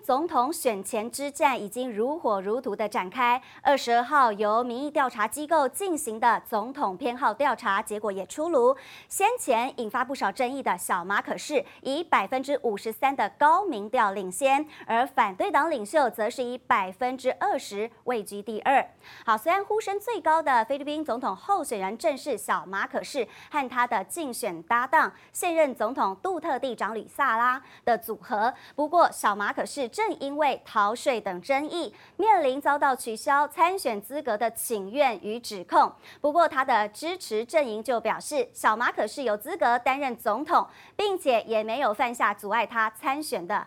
总统选前之战已经如火如荼的展开。二十二号由民意调查机构进行的总统偏好调查结果也出炉。先前引发不少争议的小马可是以百分之五十三的高民调领先，而反对党领袖则是以百分之二十位居第二。好，虽然呼声最高的菲律宾总统候选人正是小马可是和他的竞选搭档现任总统杜特地长吕萨拉的组合，不过小马。可是，正因为逃税等争议，面临遭到取消参选资格的请愿与指控。不过，他的支持阵营就表示，小马可是有资格担任总统，并且也没有犯下阻碍他参选的